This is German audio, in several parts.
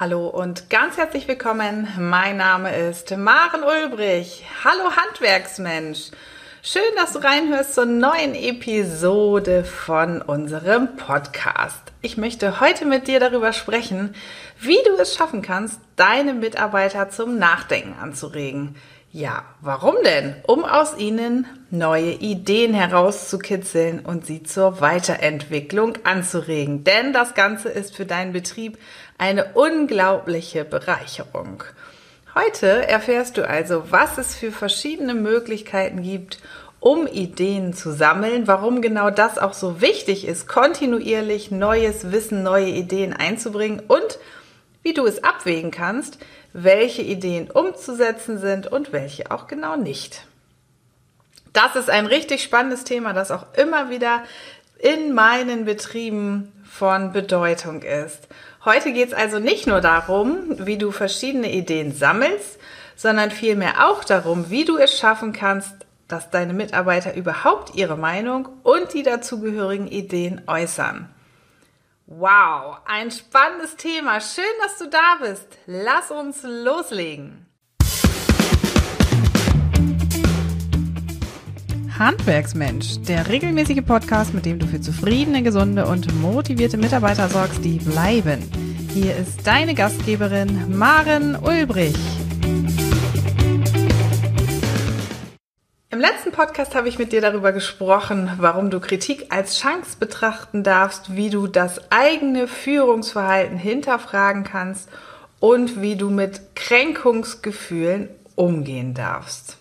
Hallo und ganz herzlich willkommen. Mein Name ist Maren Ulbrich. Hallo Handwerksmensch. Schön, dass du reinhörst zur neuen Episode von unserem Podcast. Ich möchte heute mit dir darüber sprechen, wie du es schaffen kannst, deine Mitarbeiter zum Nachdenken anzuregen. Ja, warum denn? Um aus ihnen neue Ideen herauszukitzeln und sie zur Weiterentwicklung anzuregen. Denn das Ganze ist für deinen Betrieb eine unglaubliche Bereicherung. Heute erfährst du also, was es für verschiedene Möglichkeiten gibt, um Ideen zu sammeln, warum genau das auch so wichtig ist, kontinuierlich neues Wissen, neue Ideen einzubringen und wie du es abwägen kannst, welche Ideen umzusetzen sind und welche auch genau nicht. Das ist ein richtig spannendes Thema, das auch immer wieder in meinen Betrieben von Bedeutung ist. Heute geht es also nicht nur darum, wie du verschiedene Ideen sammelst, sondern vielmehr auch darum, wie du es schaffen kannst, dass deine Mitarbeiter überhaupt ihre Meinung und die dazugehörigen Ideen äußern. Wow, ein spannendes Thema. Schön, dass du da bist. Lass uns loslegen. Handwerksmensch, der regelmäßige Podcast, mit dem du für zufriedene, gesunde und motivierte Mitarbeiter sorgst, die bleiben. Hier ist deine Gastgeberin Maren Ulbrich. Im letzten Podcast habe ich mit dir darüber gesprochen, warum du Kritik als Chance betrachten darfst, wie du das eigene Führungsverhalten hinterfragen kannst und wie du mit Kränkungsgefühlen umgehen darfst.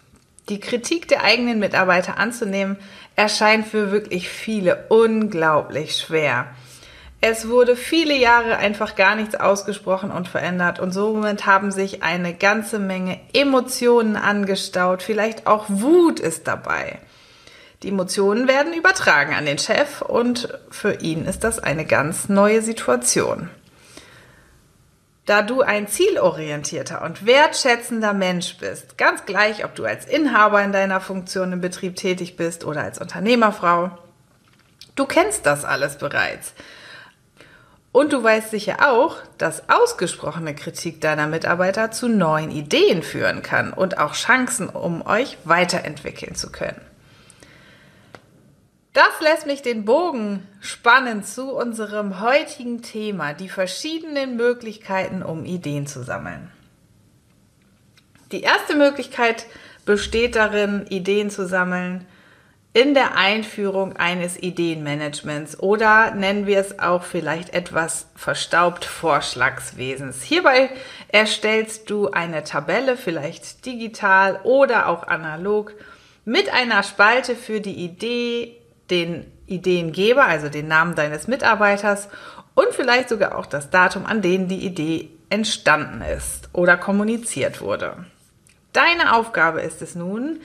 Die Kritik der eigenen Mitarbeiter anzunehmen, erscheint für wirklich viele unglaublich schwer. Es wurde viele Jahre einfach gar nichts ausgesprochen und verändert und somit haben sich eine ganze Menge Emotionen angestaut, vielleicht auch Wut ist dabei. Die Emotionen werden übertragen an den Chef und für ihn ist das eine ganz neue Situation. Da du ein zielorientierter und wertschätzender Mensch bist, ganz gleich, ob du als Inhaber in deiner Funktion im Betrieb tätig bist oder als Unternehmerfrau, du kennst das alles bereits. Und du weißt sicher auch, dass ausgesprochene Kritik deiner Mitarbeiter zu neuen Ideen führen kann und auch Chancen, um euch weiterentwickeln zu können. Das lässt mich den Bogen spannen zu unserem heutigen Thema, die verschiedenen Möglichkeiten, um Ideen zu sammeln. Die erste Möglichkeit besteht darin, Ideen zu sammeln, in der Einführung eines Ideenmanagements oder nennen wir es auch vielleicht etwas verstaubt Vorschlagswesens. Hierbei erstellst du eine Tabelle, vielleicht digital oder auch analog, mit einer Spalte für die Idee, den Ideengeber, also den Namen deines Mitarbeiters und vielleicht sogar auch das Datum, an dem die Idee entstanden ist oder kommuniziert wurde. Deine Aufgabe ist es nun,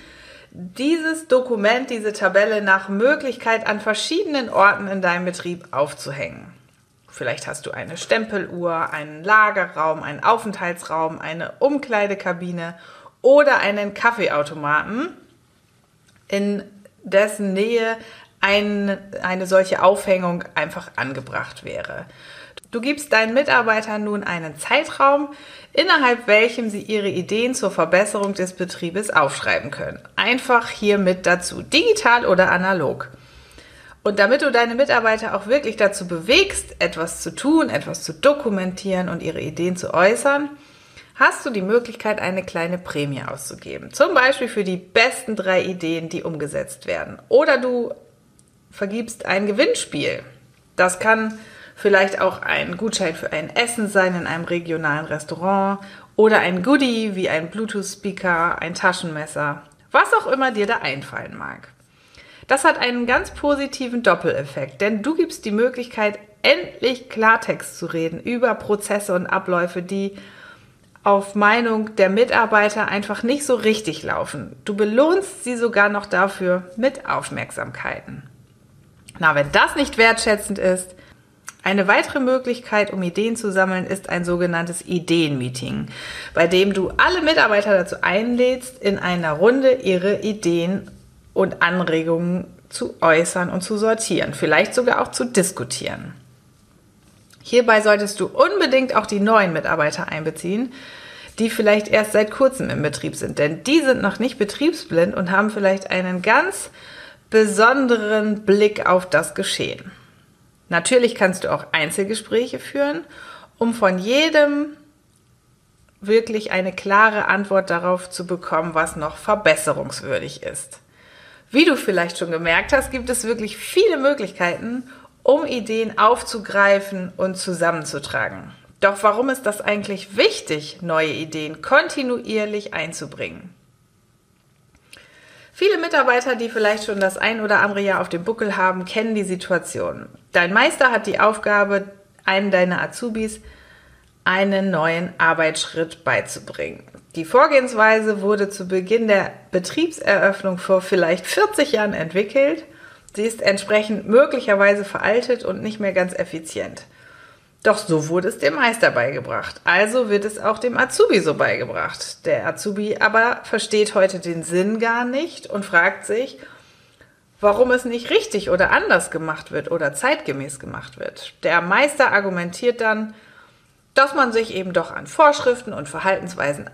dieses Dokument, diese Tabelle nach Möglichkeit an verschiedenen Orten in deinem Betrieb aufzuhängen. Vielleicht hast du eine Stempeluhr, einen Lagerraum, einen Aufenthaltsraum, eine Umkleidekabine oder einen Kaffeeautomaten, in dessen Nähe ein, eine solche Aufhängung einfach angebracht wäre. Du gibst deinen Mitarbeitern nun einen Zeitraum, innerhalb welchem sie ihre Ideen zur Verbesserung des Betriebes aufschreiben können. Einfach hier mit dazu, digital oder analog. Und damit du deine Mitarbeiter auch wirklich dazu bewegst, etwas zu tun, etwas zu dokumentieren und ihre Ideen zu äußern, hast du die Möglichkeit, eine kleine Prämie auszugeben. Zum Beispiel für die besten drei Ideen, die umgesetzt werden. Oder du vergibst ein Gewinnspiel. Das kann vielleicht auch ein Gutschein für ein Essen sein in einem regionalen Restaurant oder ein Goodie wie ein Bluetooth-Speaker, ein Taschenmesser, was auch immer dir da einfallen mag. Das hat einen ganz positiven Doppeleffekt, denn du gibst die Möglichkeit, endlich Klartext zu reden über Prozesse und Abläufe, die auf Meinung der Mitarbeiter einfach nicht so richtig laufen. Du belohnst sie sogar noch dafür mit Aufmerksamkeiten. Na, wenn das nicht wertschätzend ist, eine weitere Möglichkeit, um Ideen zu sammeln, ist ein sogenanntes Ideenmeeting, bei dem du alle Mitarbeiter dazu einlädst, in einer Runde ihre Ideen und Anregungen zu äußern und zu sortieren, vielleicht sogar auch zu diskutieren. Hierbei solltest du unbedingt auch die neuen Mitarbeiter einbeziehen, die vielleicht erst seit kurzem im Betrieb sind. Denn die sind noch nicht betriebsblind und haben vielleicht einen ganz besonderen Blick auf das Geschehen. Natürlich kannst du auch Einzelgespräche führen, um von jedem wirklich eine klare Antwort darauf zu bekommen, was noch verbesserungswürdig ist. Wie du vielleicht schon gemerkt hast, gibt es wirklich viele Möglichkeiten, um Ideen aufzugreifen und zusammenzutragen. Doch warum ist das eigentlich wichtig, neue Ideen kontinuierlich einzubringen? Viele Mitarbeiter, die vielleicht schon das ein oder andere Jahr auf dem Buckel haben, kennen die Situation. Dein Meister hat die Aufgabe, einen deiner Azubis einen neuen Arbeitsschritt beizubringen. Die Vorgehensweise wurde zu Beginn der Betriebseröffnung vor vielleicht 40 Jahren entwickelt. Sie ist entsprechend möglicherweise veraltet und nicht mehr ganz effizient. Doch so wurde es dem Meister beigebracht. Also wird es auch dem Azubi so beigebracht. Der Azubi aber versteht heute den Sinn gar nicht und fragt sich, warum es nicht richtig oder anders gemacht wird oder zeitgemäß gemacht wird. Der Meister argumentiert dann, dass man sich eben doch an Vorschriften und Verhaltensweisen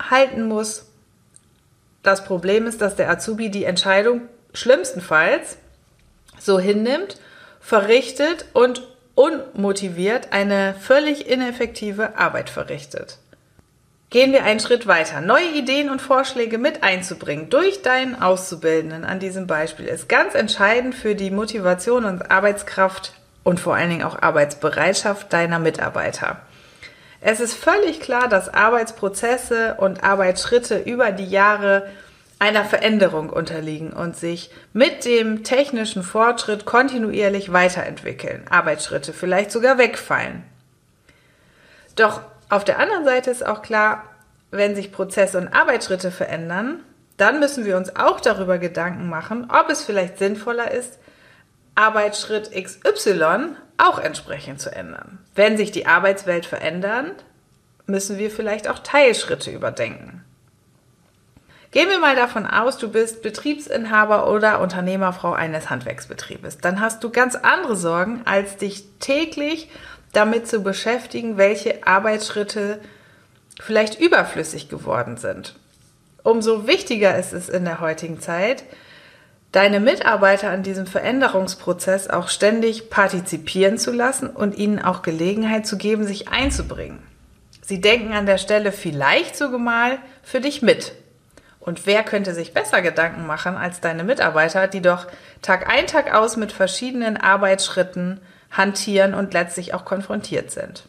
halten muss. Das Problem ist, dass der Azubi die Entscheidung schlimmstenfalls so hinnimmt, verrichtet und unmotiviert eine völlig ineffektive Arbeit verrichtet. Gehen wir einen Schritt weiter. Neue Ideen und Vorschläge mit einzubringen durch deinen Auszubildenden an diesem Beispiel ist ganz entscheidend für die Motivation und Arbeitskraft und vor allen Dingen auch Arbeitsbereitschaft deiner Mitarbeiter. Es ist völlig klar, dass Arbeitsprozesse und Arbeitsschritte über die Jahre einer Veränderung unterliegen und sich mit dem technischen Fortschritt kontinuierlich weiterentwickeln, Arbeitsschritte vielleicht sogar wegfallen. Doch auf der anderen Seite ist auch klar, wenn sich Prozesse und Arbeitsschritte verändern, dann müssen wir uns auch darüber Gedanken machen, ob es vielleicht sinnvoller ist, Arbeitsschritt XY auch entsprechend zu ändern. Wenn sich die Arbeitswelt verändert, müssen wir vielleicht auch Teilschritte überdenken. Gehen wir mal davon aus, du bist Betriebsinhaber oder Unternehmerfrau eines Handwerksbetriebes. Dann hast du ganz andere Sorgen, als dich täglich damit zu beschäftigen, welche Arbeitsschritte vielleicht überflüssig geworden sind. Umso wichtiger ist es in der heutigen Zeit, deine Mitarbeiter an diesem Veränderungsprozess auch ständig partizipieren zu lassen und ihnen auch Gelegenheit zu geben, sich einzubringen. Sie denken an der Stelle vielleicht sogar mal für dich mit und wer könnte sich besser Gedanken machen als deine Mitarbeiter, die doch Tag ein, Tag aus mit verschiedenen Arbeitsschritten hantieren und letztlich auch konfrontiert sind.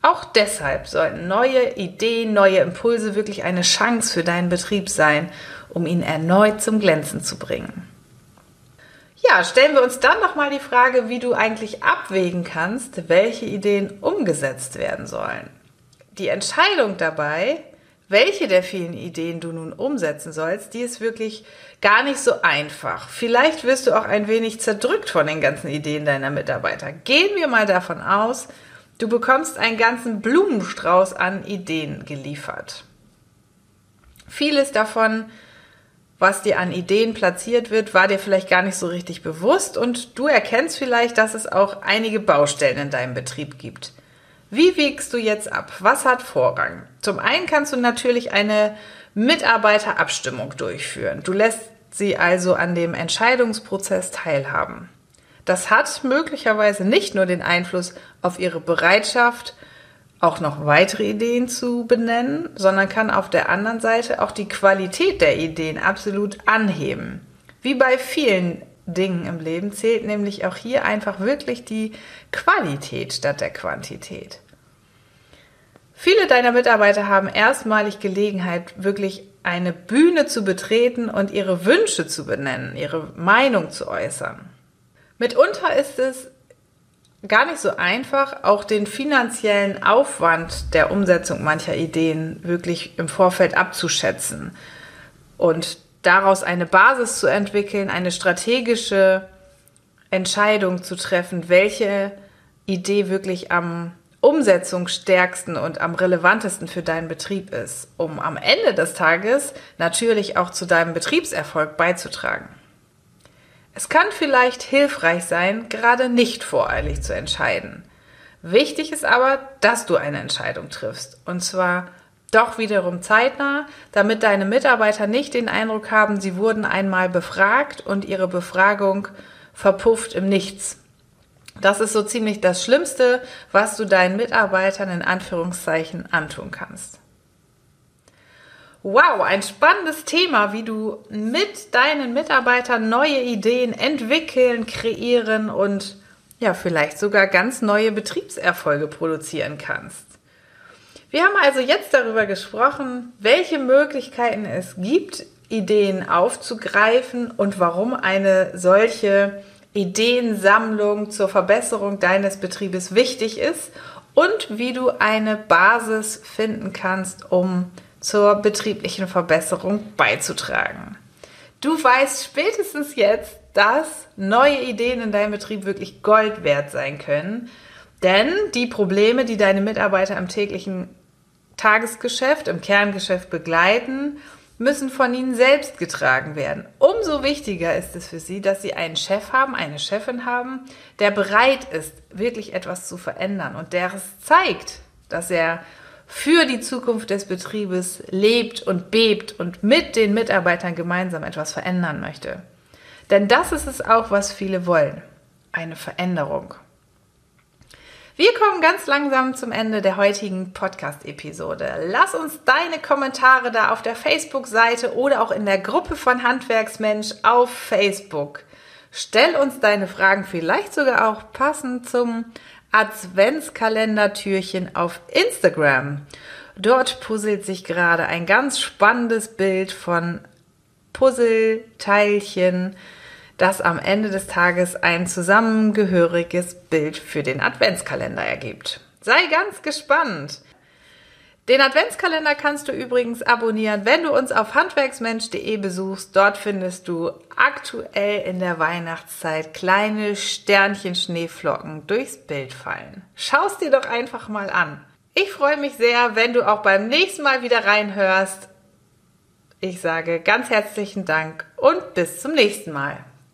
Auch deshalb sollten neue Ideen, neue Impulse wirklich eine Chance für deinen Betrieb sein, um ihn erneut zum Glänzen zu bringen. Ja, stellen wir uns dann nochmal die Frage, wie du eigentlich abwägen kannst, welche Ideen umgesetzt werden sollen. Die Entscheidung dabei welche der vielen Ideen du nun umsetzen sollst, die ist wirklich gar nicht so einfach. Vielleicht wirst du auch ein wenig zerdrückt von den ganzen Ideen deiner Mitarbeiter. Gehen wir mal davon aus, du bekommst einen ganzen Blumenstrauß an Ideen geliefert. Vieles davon, was dir an Ideen platziert wird, war dir vielleicht gar nicht so richtig bewusst und du erkennst vielleicht, dass es auch einige Baustellen in deinem Betrieb gibt. Wie wägst du jetzt ab? Was hat Vorrang? Zum einen kannst du natürlich eine Mitarbeiterabstimmung durchführen. Du lässt sie also an dem Entscheidungsprozess teilhaben. Das hat möglicherweise nicht nur den Einfluss auf ihre Bereitschaft, auch noch weitere Ideen zu benennen, sondern kann auf der anderen Seite auch die Qualität der Ideen absolut anheben. Wie bei vielen Dingen im Leben zählt nämlich auch hier einfach wirklich die Qualität statt der Quantität. Viele deiner Mitarbeiter haben erstmalig Gelegenheit, wirklich eine Bühne zu betreten und ihre Wünsche zu benennen, ihre Meinung zu äußern. Mitunter ist es gar nicht so einfach, auch den finanziellen Aufwand der Umsetzung mancher Ideen wirklich im Vorfeld abzuschätzen und daraus eine Basis zu entwickeln, eine strategische Entscheidung zu treffen, welche Idee wirklich am umsetzungsstärksten und am relevantesten für deinen Betrieb ist, um am Ende des Tages natürlich auch zu deinem Betriebserfolg beizutragen. Es kann vielleicht hilfreich sein, gerade nicht voreilig zu entscheiden. Wichtig ist aber, dass du eine Entscheidung triffst. Und zwar doch wiederum zeitnah, damit deine Mitarbeiter nicht den Eindruck haben, sie wurden einmal befragt und ihre Befragung verpufft im Nichts. Das ist so ziemlich das Schlimmste, was du deinen Mitarbeitern in Anführungszeichen antun kannst. Wow, ein spannendes Thema, wie du mit deinen Mitarbeitern neue Ideen entwickeln, kreieren und ja, vielleicht sogar ganz neue Betriebserfolge produzieren kannst. Wir haben also jetzt darüber gesprochen, welche Möglichkeiten es gibt, Ideen aufzugreifen und warum eine solche Ideensammlung zur Verbesserung deines Betriebes wichtig ist und wie du eine Basis finden kannst, um zur betrieblichen Verbesserung beizutragen. Du weißt spätestens jetzt, dass neue Ideen in deinem Betrieb wirklich Gold wert sein können, denn die Probleme, die deine Mitarbeiter im täglichen Tagesgeschäft, im Kerngeschäft begleiten, müssen von ihnen selbst getragen werden. Umso wichtiger ist es für sie, dass sie einen Chef haben, eine Chefin haben, der bereit ist, wirklich etwas zu verändern und der es zeigt, dass er für die Zukunft des Betriebes lebt und bebt und mit den Mitarbeitern gemeinsam etwas verändern möchte. Denn das ist es auch, was viele wollen. Eine Veränderung. Wir kommen ganz langsam zum Ende der heutigen Podcast-Episode. Lass uns deine Kommentare da auf der Facebook-Seite oder auch in der Gruppe von Handwerksmensch auf Facebook. Stell uns deine Fragen vielleicht sogar auch passend zum Adventskalendertürchen auf Instagram. Dort puzzelt sich gerade ein ganz spannendes Bild von Puzzleteilchen das am Ende des Tages ein zusammengehöriges Bild für den Adventskalender ergibt. Sei ganz gespannt. Den Adventskalender kannst du übrigens abonnieren, wenn du uns auf handwerksmensch.de besuchst. Dort findest du aktuell in der Weihnachtszeit kleine Sternchen Schneeflocken durchs Bild fallen. Schau's dir doch einfach mal an. Ich freue mich sehr, wenn du auch beim nächsten Mal wieder reinhörst. Ich sage ganz herzlichen Dank und bis zum nächsten Mal.